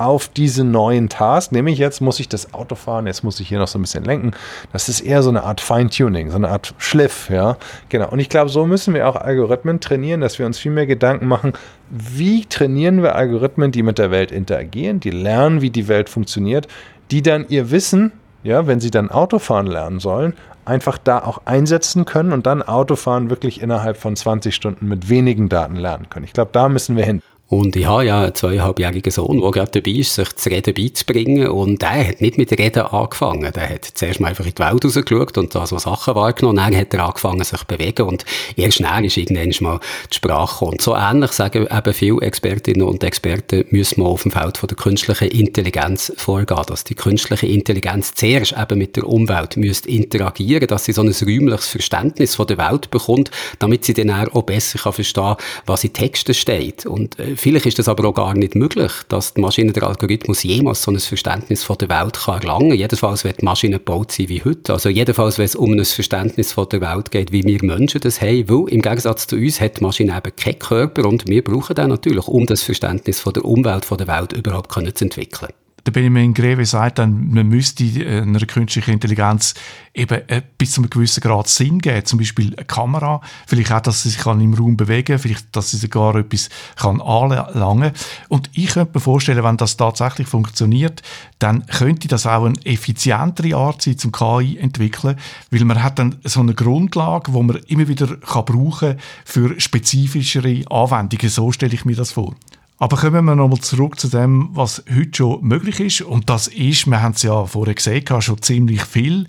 auf diesen neuen Task, nämlich jetzt muss ich das Auto fahren, jetzt muss ich hier noch so ein bisschen lenken. Das ist eher so eine Art Feintuning, so eine Art Schliff, ja. Genau. Und ich glaube, so müssen wir auch Algorithmen trainieren, dass wir uns viel mehr Gedanken machen, wie trainieren wir Algorithmen, die mit der Welt interagieren, die lernen, wie die Welt funktioniert, die dann ihr Wissen, ja, wenn sie dann Autofahren lernen sollen, einfach da auch einsetzen können und dann Autofahren wirklich innerhalb von 20 Stunden mit wenigen Daten lernen können. Ich glaube, da müssen wir hin. Und ich habe ja einen zweieinhalbjährigen Sohn, der gerade dabei ist, sich das Reden beizubringen. Und der hat nicht mit Reden angefangen. Der hat zuerst mal einfach in die Welt rausgeschaut und da so Sachen wahrgenommen. Dann hat er angefangen, sich zu bewegen. Und erst schnell ist irgendwann mal die Sprache Und so ähnlich sagen eben viele Expertinnen und Experten, müssen wir auf dem Feld von der künstlichen Intelligenz vorgehen. Dass die künstliche Intelligenz zuerst eben mit der Umwelt müsste interagieren, dass sie so ein räumliches Verständnis von der Welt bekommt, damit sie dann auch besser verstehen kann, was in Texten steht. Und äh, vielleicht ist das aber auch gar nicht möglich, dass die Maschine, der Algorithmus jemals so ein Verständnis von der Welt kann erlangen. Jedenfalls wird die Maschine gebaut sein wie heute. Also jedenfalls, wenn es um ein Verständnis von der Welt geht, wie wir Menschen das haben, weil im Gegensatz zu uns hat die Maschine eben keinen Körper und wir brauchen den natürlich, um das Verständnis von der Umwelt, von der Welt überhaupt können zu entwickeln der Benjamin Greve sagt dann, man müsste äh, einer künstlichen Intelligenz eben bis zu einem gewissen Grad Sinn geben. Zum Beispiel eine Kamera, vielleicht auch, dass sie sich im Raum bewegen kann, vielleicht, dass sie sogar etwas kann anlangen Und ich könnte mir vorstellen, wenn das tatsächlich funktioniert, dann könnte das auch eine effizientere Art sein, zum KI entwickeln, weil man hat dann so eine Grundlage, wo man immer wieder kann brauchen für spezifischere Anwendungen. So stelle ich mir das vor. Aber kommen wir nochmal zurück zu dem, was heute schon möglich ist. Und das ist, wir haben es ja vorher gesehen, schon ziemlich viel.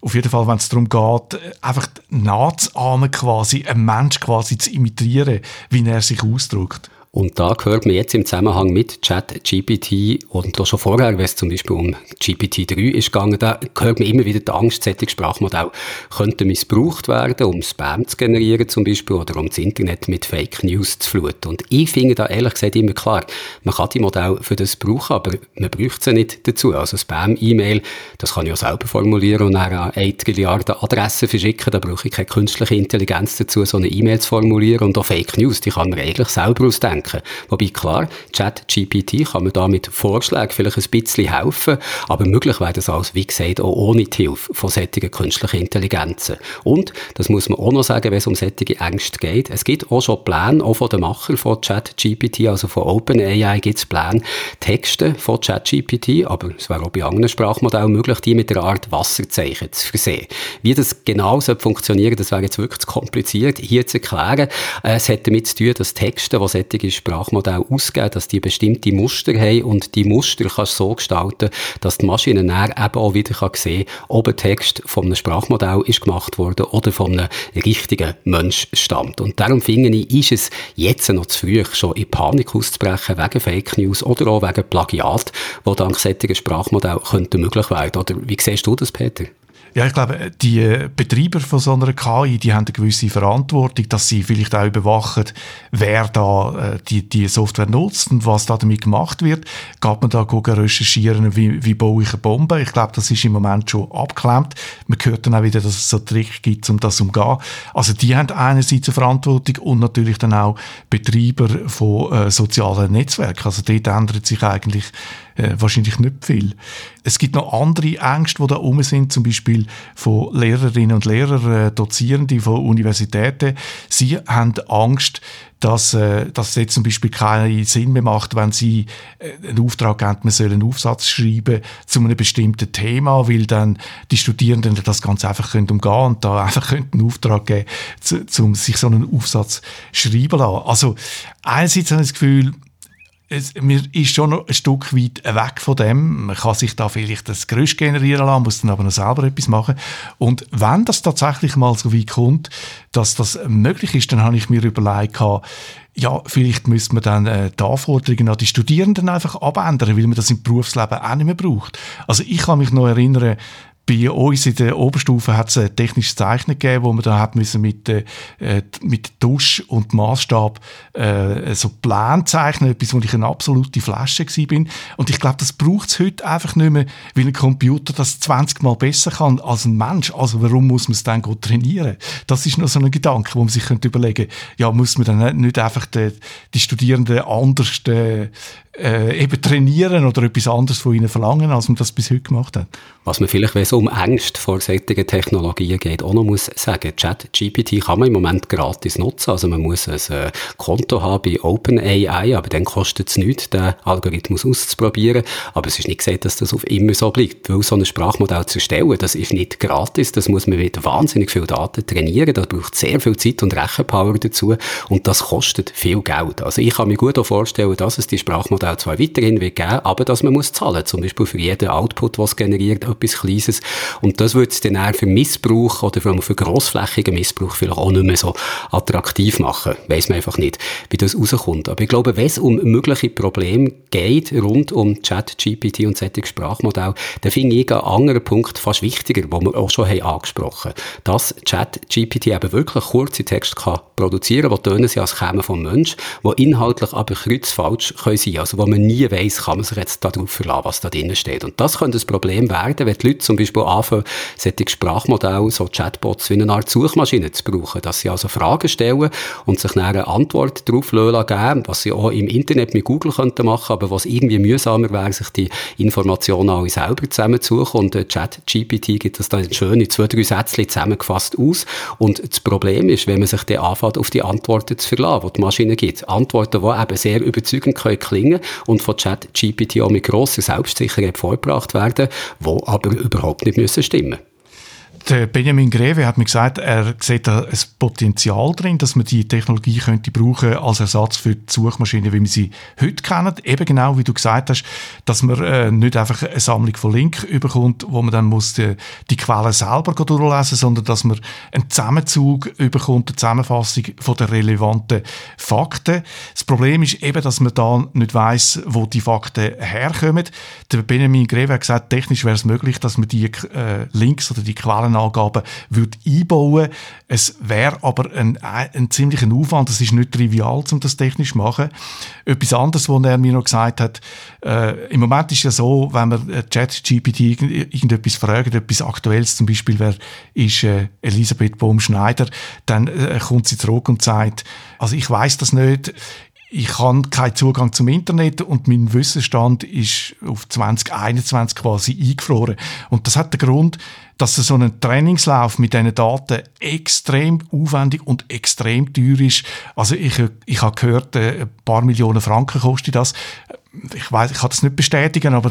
Auf jeden Fall, wenn es darum geht, einfach nachzuahmen quasi, einen Mensch quasi zu imitieren, wie er sich ausdrückt. Und da hört man jetzt im Zusammenhang mit ChatGPT und auch schon vorher, wenn es zum Beispiel um GPT-3 ist gegangen, da hört man immer wieder die Angst, solche Sprachmodelle könnten missbraucht werden, um Spam zu generieren zum Beispiel oder um das Internet mit Fake News zu fluten. Und ich finde da ehrlich gesagt immer klar, man kann die Modelle für das brauchen, aber man braucht sie nicht dazu. Also Spam-E-Mail, das kann ich auch selber formulieren und dann an 1 Trilliarden Adressen verschicken, da brauche ich keine künstliche Intelligenz dazu, so eine E-Mail zu formulieren und auch Fake News, die kann man eigentlich selber ausdenken denken. Wobei klar, ChatGPT kann man da mit Vorschlägen vielleicht ein bisschen helfen, aber möglich wäre das alles, wie gesagt, auch ohne die Hilfe von solchen künstlichen Intelligenzen. Und, das muss man auch noch sagen, wenn es um solche Ängste geht, es gibt auch schon Pläne, auch von den Machern von ChatGPT, also von OpenAI gibt es Pläne, Texte von ChatGPT, aber es wäre auch bei anderen Sprachmodellen möglich, die mit einer Art Wasserzeichen zu versehen. Wie das genau funktionieren das wäre jetzt wirklich zu kompliziert, hier zu erklären. Es hat damit zu tun, dass Texte, die solche Sprachmodell ausgeben, dass die bestimmte Muster haben und die Muster kannst du so gestalten, dass die Maschine dann eben auch wieder kann sehen kann, ob ein Text von einem Sprachmodell ist gemacht worden oder von einem richtigen Mensch stammt. Und darum finde ich, ist es jetzt noch zu früh, schon in Panik auszubrechen wegen Fake News oder auch wegen Plagiat, wo dank solcher Sprachmodell könnte möglich werden. Oder wie siehst du das, Peter? Ja, ich glaube, die Betreiber von so einer KI, die haben eine gewisse Verantwortung, dass sie vielleicht auch überwachen, wer da äh, die, die Software nutzt und was da damit gemacht wird. Geht man da recherchieren, wie, wie baue ich eine Bombe? Ich glaube, das ist im Moment schon abgeklemmt. Man hört dann auch wieder, dass es so Tricks gibt, um das zu umgehen. Also die haben einerseits eine Verantwortung und natürlich dann auch Betreiber von äh, sozialen Netzwerken. Also dort ändert sich eigentlich äh, wahrscheinlich nicht viel. Es gibt noch andere Ängste, die da rum sind, zum Beispiel von Lehrerinnen und Lehrern, äh, Dozierende von Universitäten. Sie haben Angst, dass, äh, dass es jetzt zum Beispiel keinen Sinn mehr macht, wenn sie äh, einen Auftrag geben, man soll einen Aufsatz schreiben zu einem bestimmten Thema, weil dann die Studierenden das ganz einfach können umgehen und da einfach einen Auftrag geben, zu, um sich so einen Aufsatz schreiben lassen. Also einerseits habe ich das Gefühl, es, man ist schon noch ein Stück weit weg von dem. Man kann sich da vielleicht das Gerüst generieren lassen, muss dann aber noch selber etwas machen. Und wenn das tatsächlich mal so weit kommt, dass das möglich ist, dann habe ich mir überlegt, ja, vielleicht müsste man dann äh, die Anforderungen an die Studierenden einfach abändern, weil man das im Berufsleben auch nicht mehr braucht. Also ich kann mich noch erinnern, bei uns in der Oberstufe hat es ein technisches Zeichnen gegeben, wo man da hat müssen mit, äh, mit Tusch und Maßstab äh, so Pläne zeichnen, etwas, wo ich eine absolute Flasche bin. Und ich glaube, das braucht es heute einfach nicht mehr, weil ein Computer das 20 Mal besser kann als ein Mensch. Also warum muss man es dann gut trainieren? Das ist noch so ein Gedanke, wo man sich könnte überlegen, ja, muss man dann nicht einfach die, die Studierenden anders äh, äh, eben trainieren oder etwas anderes von ihnen verlangen, als man das bis heute gemacht hat. Was man vielleicht, wenn es um Ängste vor solchen Technologien geht, auch noch muss sagen, ChatGPT kann man im Moment gratis nutzen. Also man muss ein äh, Konto haben bei OpenAI, aber dann kostet es nichts, den Algorithmus auszuprobieren. Aber es ist nicht gesagt, dass das auf immer so bleibt, weil so ein Sprachmodell zu erstellen, das ist nicht gratis, das muss man mit wahnsinnig viel Daten trainieren, da braucht sehr viel Zeit und Rechenpower dazu und das kostet viel Geld. Also ich kann mir gut auch vorstellen, dass es die Sprachmodelle zwar weiterhin wird geben, aber dass man muss zahlen, zum Beispiel für jeden Output, was generiert, etwas Kleines Und das würde es dann auch für Missbrauch oder vor allem für grossflächigen Missbrauch vielleicht auch nicht mehr so attraktiv machen. Weiss man einfach nicht, wie das rauskommt. Aber ich glaube, wenn es um mögliche Probleme geht rund um Chat, GPT und solche Sprachmodelle, dann finde ich einen anderen Punkt fast wichtiger, wo wir auch schon haben angesprochen haben. Dass Chat, GPT eben wirklich kurze Texte kann produzieren kann, die tönen sie als kämen vom Mensch, die inhaltlich aber kreuzfalsch können sein. Also wo man nie weiß, kann man sich jetzt darauf verlassen, was da drin steht. Und das könnte ein Problem werden, wenn die Leute zum Beispiel anfangen, solche Sprachmodelle, so Chatbots wie eine Art Suchmaschine zu brauchen, dass sie also Fragen stellen und sich dann eine Antwort darauf geben, was sie auch im Internet mit Google könnten machen, aber was irgendwie mühsamer wäre, sich die Informationen alle selber zusammenzusuchen und äh, ChatGPT gibt das dann schön in zwei, drei Sätze zusammengefasst aus und das Problem ist, wenn man sich dann anfängt, auf die Antworten zu verlassen, die die Maschine gibt. Antworten, die eben sehr überzeugend können klingen und von ChatGPT auch mit grosser Selbstsicherheit vorgebracht werden, die aber überhaupt nicht müssen stimmen der Benjamin Greve hat mir gesagt, er sieht da ein Potenzial drin, dass man die Technologie könnte brauchen als Ersatz für die Suchmaschinen, wie wir sie heute kennen. Eben genau, wie du gesagt hast, dass man äh, nicht einfach eine Sammlung von Links überkommt, wo man dann muss die, die Quellen selber durchlesen, sondern dass man einen Zusammenzug überkommt, eine Zusammenfassung von den relevanten Fakten. Das Problem ist eben, dass man da nicht weiß, wo die Fakten herkommen. Der Benjamin Greve hat gesagt, technisch wäre es möglich, dass man die äh, Links oder die Quellen Quellenangaben würde einbauen Es wäre aber ein, ein ziemlicher Aufwand. Es ist nicht trivial, um das technisch zu machen. Etwas anderes, was er mir noch gesagt hat, äh, im Moment ist ja so, wenn man äh, ChatGPT irgendetwas fragt, etwas Aktuelles, zum Beispiel, wer ist äh, Elisabeth Bohm-Schneider, dann äh, kommt sie zurück und sagt, also ich weiß das nicht, ich habe keinen Zugang zum Internet und mein Wissensstand ist auf 2021 quasi eingefroren. Und das hat den Grund, dass so ein Trainingslauf mit diesen Daten extrem aufwendig und extrem teuer ist. Also ich, ich habe gehört, äh, ein paar Millionen Franken kostet das. Ich weiß, ich kann das nicht bestätigen, aber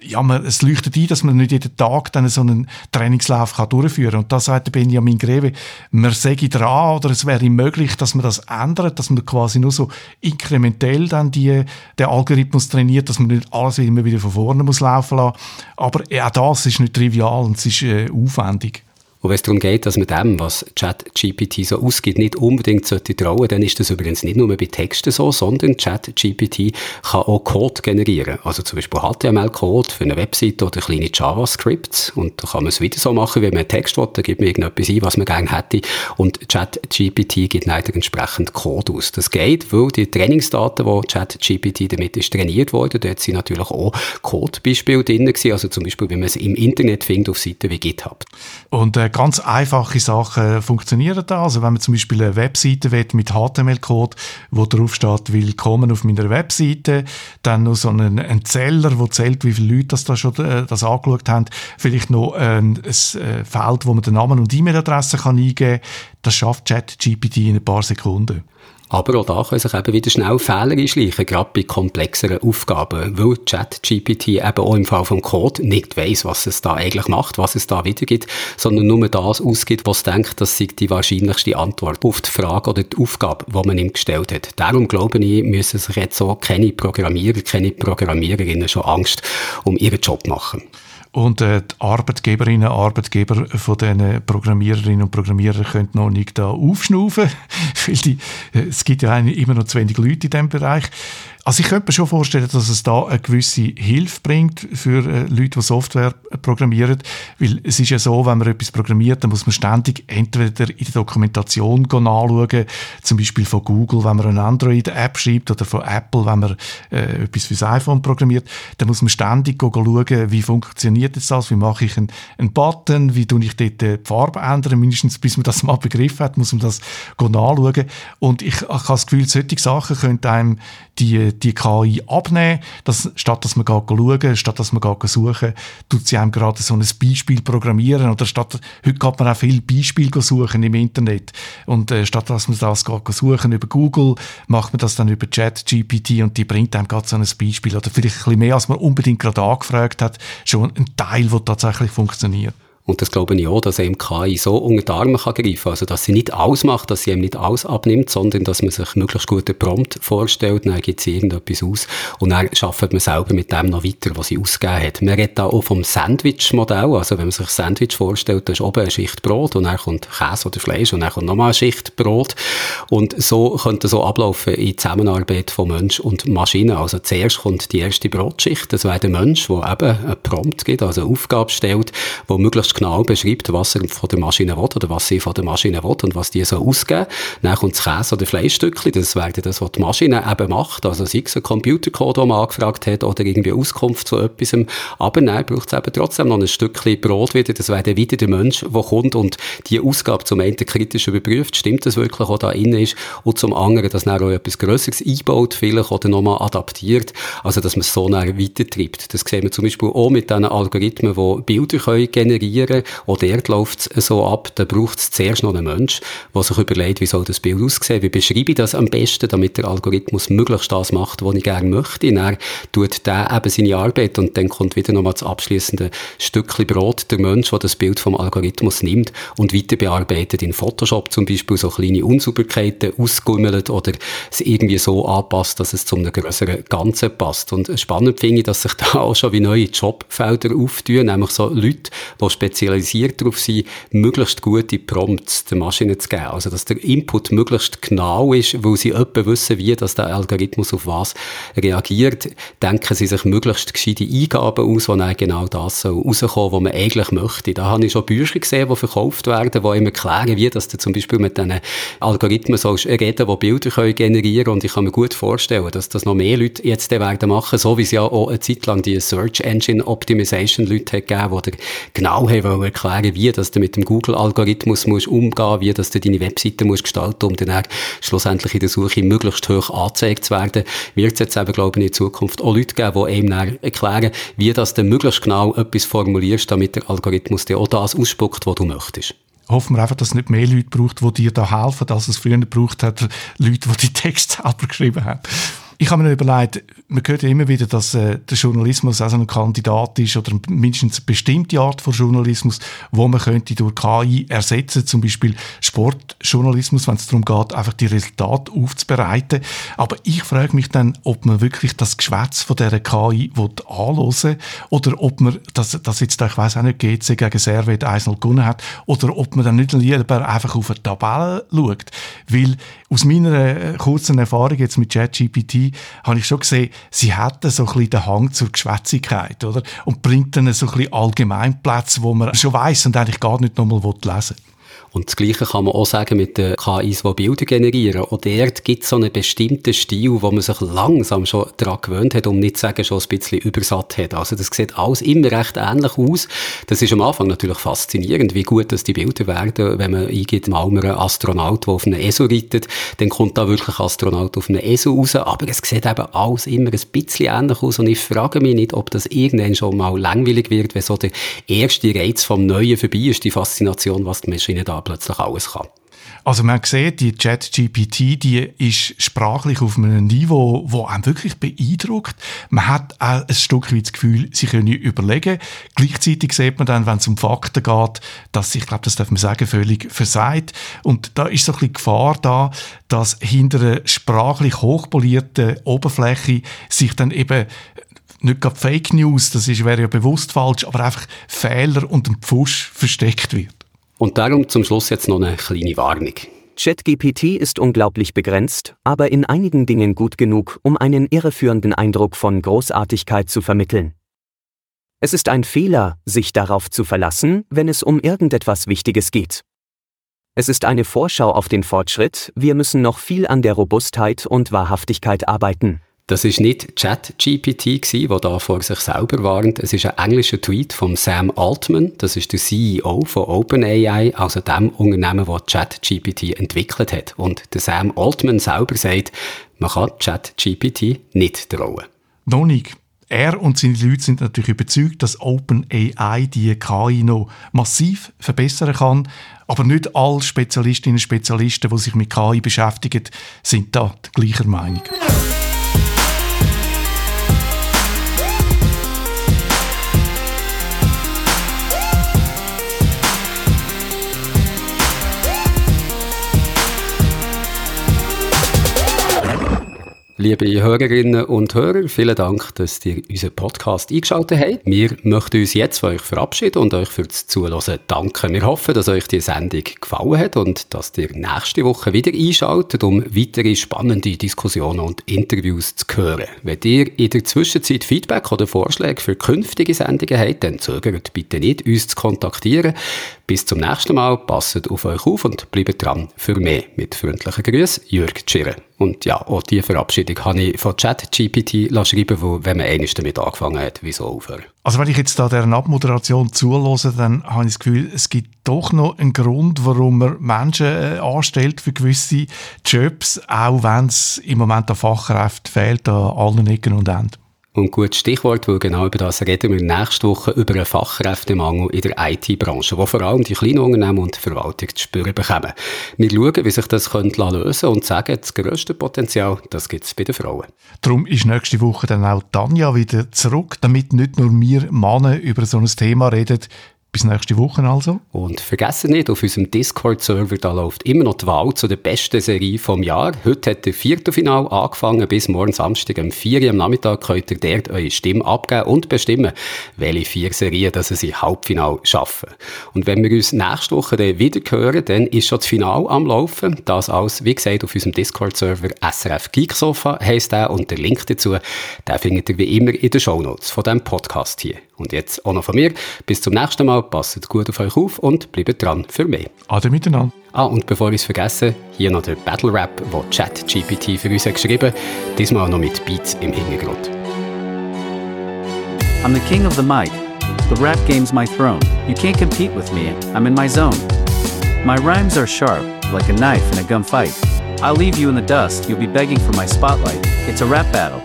ja, man, es leuchtet ein, dass man nicht jeden Tag dann so einen Trainingslauf kann durchführen kann. Und da sagt Benjamin Greve, man säge dran oder es wäre möglich, dass man das ändert, dass man quasi nur so inkrementell dann die, den Algorithmus trainiert, dass man nicht alles immer wieder von vorne muss laufen lassen. Aber auch das ist nicht trivial und es ist äh, aufwendig. Und wenn es darum geht, dass man dem, was ChatGPT so ausgibt, nicht unbedingt sollte trauen, dann ist das übrigens nicht nur bei Texten so, sondern ChatGPT kann auch Code generieren. Also zum Beispiel HTML-Code für eine Webseite oder kleine JavaScripts. Und da kann man es wieder so machen, wenn man einen Text will, dann gibt man irgendetwas ein, was man gerne hätte. Und ChatGPT gibt leider entsprechend Code aus. Das geht, weil die Trainingsdaten, wo ChatGPT damit ist trainiert worden, dort sind natürlich auch Codebeispiele drin gewesen. Also zum Beispiel, wenn man es im Internet findet auf Seiten wie GitHub. Und äh, ganz einfache Sachen funktionieren da. Also wenn man zum Beispiel eine Webseite will mit HTML-Code, wo drauf steht, willkommen auf meiner Webseite, dann noch so einen, einen Zeller, der zählt, wie viele Leute das da schon äh, das angeschaut haben, vielleicht noch ein, ein äh, Feld, wo man den Namen und E-Mail-Adresse kann eingeben das schafft ChatGPT in ein paar Sekunden. Aber auch da können sich eben wieder schnell Fehler einschleichen, gerade bei komplexeren Aufgaben, weil ChatGPT eben auch im Fall vom Code nicht weiss, was es da eigentlich macht, was es da wiedergibt, sondern nur das ausgibt, was denkt, das sei die wahrscheinlichste Antwort auf die Frage oder die Aufgabe, die man ihm gestellt hat. Darum glaube ich, müssen sich jetzt auch keine Programmierer, keine Programmiererinnen schon Angst um ihren Job machen. Und äh, die Arbeitgeberinnen und Arbeitgeber von diesen Programmiererinnen und Programmierern können noch nicht da aufschnaufen, weil die, äh, es gibt ja immer noch zu wenig Leute in diesem Bereich. Also ich könnte mir schon vorstellen, dass es da eine gewisse Hilfe bringt für äh, Leute, die Software programmieren, weil es ist ja so, wenn man etwas programmiert, dann muss man ständig entweder in der Dokumentation nachschauen, zum Beispiel von Google, wenn man eine Android-App schreibt oder von Apple, wenn man äh, etwas fürs iPhone programmiert, dann muss man ständig schauen, wie funktioniert jetzt das, wie mache ich einen, einen Button, wie tue ich dort die Farbe ändern, mindestens bis man das mal begriffen hat, muss man das nachschauen. Und ich, ich habe das Gefühl, solche Sachen können einem die die KI abnehmen, dass, statt dass man schauen, statt dass man suchen, tut sie einem gerade so ein Beispiel programmieren. Oder statt, heute kann man auch viel Beispiele suchen im Internet. Und äh, statt dass man das geht suchen über Google, macht man das dann über ChatGPT und die bringt einem gerade so ein Beispiel. Oder vielleicht ein bisschen mehr, als man unbedingt gerade angefragt hat, schon ein Teil, der tatsächlich funktioniert. Und das glaube ich auch, dass einem KI so unter die Arme kann greifen kann. Also, dass sie nicht alles macht, dass sie ihm nicht alles abnimmt, sondern dass man sich möglichst guten Prompt vorstellt, dann gibt sie irgendetwas aus und dann schafft man selber mit dem noch weiter, was sie ausgegeben hat. Man redet da auch vom Sandwich-Modell. Also, wenn man sich ein Sandwich vorstellt, da ist oben eine Schicht Brot und dann kommt Käse oder Fleisch und dann kommt nochmal eine Schicht Brot. Und so könnte so ablaufen in Zusammenarbeit von Mensch und Maschine. Also, zuerst kommt die erste Brotschicht, das wäre der Mensch, der eben einen Prompt gibt, also eine Aufgabe stellt, wo möglichst genau beschreibt, was er von der Maschine will oder was sie von der Maschine will und was die so ausgeben. Dann kommt das Käse- oder Fleischstückchen, das wäre das, was die Maschine eben macht, also sei es ein Computercode, den man angefragt hat oder irgendwie Auskunft zu etwas. Aber nein, braucht es eben trotzdem noch ein Stückchen Brot wieder, das wäre wieder der Mensch, der kommt und die Ausgabe zum einen kritisch überprüft, stimmt das wirklich, was da drin ist und zum anderen, dass dann auch etwas Größeres einbaut vielleicht oder nochmal adaptiert, also dass man es so dann weitertreibt. Das sehen wir zum Beispiel auch mit diesen Algorithmen, die Bilder können generieren können. Auch dort läuft es so ab, da braucht es zuerst noch einen Mensch, der sich überlegt, wie soll das Bild aussehen, wie beschreibe ich das am besten, damit der Algorithmus möglichst das macht, was ich gerne möchte. Dann tut der eben seine Arbeit und dann kommt wieder nochmal das abschließende Stückchen Brot, der Mensch, der das Bild vom Algorithmus nimmt und weiter bearbeitet in Photoshop zum Beispiel so kleine Unsauberkeiten ausgummelt oder es irgendwie so anpasst, dass es zu einem größeren Ganzen passt. Und spannend finde ich, dass sich da auch schon wie neue Jobfelder auftun, nämlich so Leute, die spezialisiert darauf sind, möglichst gute Prompts der Maschine zu geben. Also, dass der Input möglichst genau ist, weil sie etwa wissen, wie dass der Algorithmus auf was reagiert, denken sie sich möglichst gescheite Eingaben aus, wo dann genau das soll rauskommen, was man eigentlich möchte. Da habe ich schon Bücher gesehen, die verkauft werden, die ihm erklären, wie dass du zum Beispiel mit diesen Algorithmen sollst reden, die Bilder können generieren und ich kann mir gut vorstellen, dass das noch mehr Leute jetzt werden machen, so wie es ja auch eine Zeit lang die Search Engine Optimization Leute hat gegeben, die genau haben erklären, wie dass du mit dem Google-Algorithmus musst umgehen, wie dass du deine Webseite musst gestalten, um dann schlussendlich in der Suche möglichst hoch angezeigt zu werden, wird es jetzt eben, glaube ich, in Zukunft auch Leute geben, die dann erklären, wie dass du möglichst genau etwas formulierst, damit der Algorithmus dir auch das ausspuckt, was du möchtest hoffen wir einfach, dass es nicht mehr Leute braucht, die dir da helfen, als es früher gebraucht hat, Leute, die die Texte selber geschrieben haben. Ich habe mir überlegt, man hört ja immer wieder, dass äh, der Journalismus also ein Kandidat ist oder mindestens eine bestimmte Art von Journalismus, wo man könnte durch KI ersetzen, zum Beispiel Sportjournalismus, wenn es darum geht, einfach die Resultate aufzubereiten. Aber ich frage mich dann, ob man wirklich das Geschwätz von dieser KI anhören oder ob man, dass, dass jetzt, ich weiß auch nicht, GC gegen Servet 1 gewonnen hat, oder ob man dann nicht lieber einfach auf eine Tabelle schaut. Weil aus meiner äh, kurzen Erfahrung jetzt mit ChatGPT habe ich schon gesehen, sie hat so ein bisschen den Hang zur Geschwätzigkeit, oder? Und bringt dann so ein bisschen Allgemeinplätze, wo man schon weiß und eigentlich gar nicht nochmal lesen will. Und das Gleiche kann man auch sagen mit den KIs, die Bilder generieren. Auch dort gibt es so einen bestimmten Stil, wo man sich langsam schon daran gewöhnt hat, um nicht zu sagen, schon ein bisschen übersatt hat. Also das sieht alles immer recht ähnlich aus. Das ist am Anfang natürlich faszinierend, wie gut dass die Bilder werden, wenn man eingeht, mal einen Astronaut, der auf einem ESO reitet, dann kommt da wirklich ein Astronaut auf einem ESO raus. Aber es sieht eben alles immer ein bisschen ähnlich aus und ich frage mich nicht, ob das irgendwann schon mal langweilig wird, wenn so der erste Reiz vom Neuen vorbei ist, die Faszination, was die Maschine da plötzlich alles kann. Also man sieht, die ChatGPT, die ist sprachlich auf einem Niveau, wo einem wirklich beeindruckt. Man hat auch ein Stück weit das Gefühl, sie können überlegen. Gleichzeitig sieht man dann, wenn es um Fakten geht, dass ich glaube, das darf man sagen, völlig versagt. Und da ist so ein bisschen Gefahr da, dass hinter einer sprachlich hochpolierten Oberfläche sich dann eben nicht gerade Fake News, das ist, wäre ja bewusst falsch, aber einfach Fehler und ein Pfusch versteckt wird. Und darum zum Schluss jetzt noch eine kleine Warnung. ChatGPT ist unglaublich begrenzt, aber in einigen Dingen gut genug, um einen irreführenden Eindruck von Großartigkeit zu vermitteln. Es ist ein Fehler, sich darauf zu verlassen, wenn es um irgendetwas Wichtiges geht. Es ist eine Vorschau auf den Fortschritt, wir müssen noch viel an der Robustheit und Wahrhaftigkeit arbeiten. Das ist nicht ChatGPT gsi, wo da vor sich selber warnt. Es ist ein englischer Tweet von Sam Altman. Das ist der CEO von OpenAI, also dem Unternehmen, das ChatGPT entwickelt hat. Und der Sam Altman selber sagt, man kann ChatGPT nicht trauen. Donig, er und seine Leute sind natürlich überzeugt, dass OpenAI die KI noch massiv verbessern kann. Aber nicht alle Spezialistinnen und Spezialisten, die sich mit KI beschäftigen, sind da gleicher Meinung. Liebe Hörerinnen und Hörer, vielen Dank, dass ihr unseren Podcast eingeschaltet habt. Wir möchten uns jetzt von euch verabschieden und euch fürs Zuhören danken. Wir hoffen, dass euch die Sendung gefallen hat und dass ihr nächste Woche wieder einschaltet, um weitere spannende Diskussionen und Interviews zu hören. Wenn ihr in der Zwischenzeit Feedback oder Vorschläge für künftige Sendungen habt, dann zögert bitte nicht, uns zu kontaktieren. Bis zum nächsten Mal, passet auf euch auf und bleibt dran für mehr. Mit freundlichen Grüßen, Jürg Tschirren. Und ja, auch diese Verabschiedung habe ich von ChatGPT schreiben, wo, wenn man eines damit angefangen hat, wieso aufhören. Also wenn ich jetzt da deren Abmoderation zulasse, dann habe ich das Gefühl, es gibt doch noch einen Grund, warum man Menschen äh, anstellt für gewisse Jobs, auch wenn es im Moment an Fachkräften fehlt, an allen Ecken und Enden. Und gut Stichwort, weil genau über das reden wir nächste Woche über einen Fachkräftemangel in der IT-Branche, wo vor allem die kleinen Unternehmen und die Verwaltung zu spüren bekommen. Wir schauen, wie sich das könnte lösen und sagen, das grösste Potenzial, das gibt es bei den Frauen. Darum ist nächste Woche dann auch Tanja wieder zurück, damit nicht nur wir Männer über so ein Thema reden, bis nächste Woche also. Und vergessen nicht, auf unserem Discord-Server da läuft immer noch die Wahl zu der besten Serie vom Jahr. Heute hat der Viertelfinal angefangen. Bis morgen Samstag um 4 Uhr am Nachmittag könnt ihr dort eure Stimme abgeben und bestimmen, welche vier Serien dass sie Halbfinal schaffen. Und wenn wir uns nächste Woche dann wieder hören, dann ist schon das Final am Laufen. Das alles, wie gesagt, auf unserem Discord-Server SRF Geeksofa heisst der und der Link dazu, den findet ihr wie immer in den Shownotes von diesem Podcast hier. Und jetzt auch noch von mir. Bis zum nächsten Mal. Passt gut auf euch auf und bleibt dran für mehr. Ade miteinander. Ah, und bevor ich es vergesse, hier noch der Battle Rap, wo ChatGPT für uns hat geschrieben diesmal noch mit Beats im Hintergrund. I'm the king of the mic. The rap game's my throne. You can't compete with me. I'm in my zone. My rhymes are sharp, like a knife in a gunfight. I'll leave you in the dust. You'll be begging for my spotlight. It's a rap battle,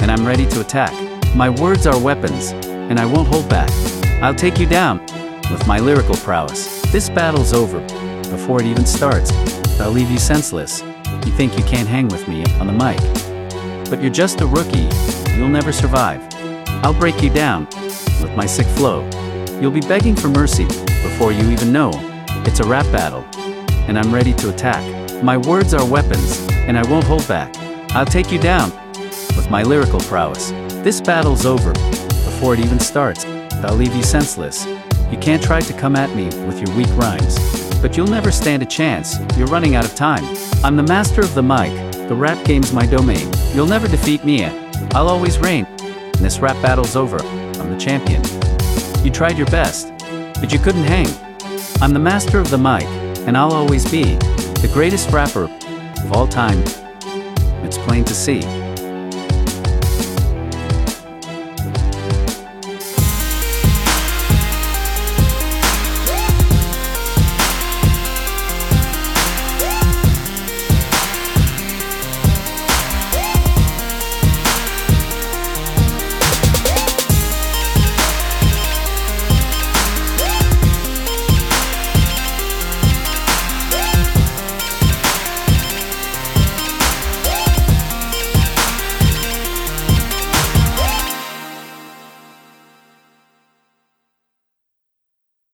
and I'm ready to attack. My words are weapons, and I won't hold back. I'll take you down with my lyrical prowess. This battle's over before it even starts. I'll leave you senseless. You think you can't hang with me on the mic. But you're just a rookie. You'll never survive. I'll break you down with my sick flow. You'll be begging for mercy before you even know. It's a rap battle, and I'm ready to attack. My words are weapons, and I won't hold back. I'll take you down with my lyrical prowess. This battle's over before it even starts. I'll leave you senseless. You can't try to come at me with your weak rhymes. But you'll never stand a chance, you're running out of time. I'm the master of the mic, the rap game's my domain. You'll never defeat me, I'll always reign. And this rap battle's over, I'm the champion. You tried your best, but you couldn't hang. I'm the master of the mic, and I'll always be the greatest rapper of all time. It's plain to see.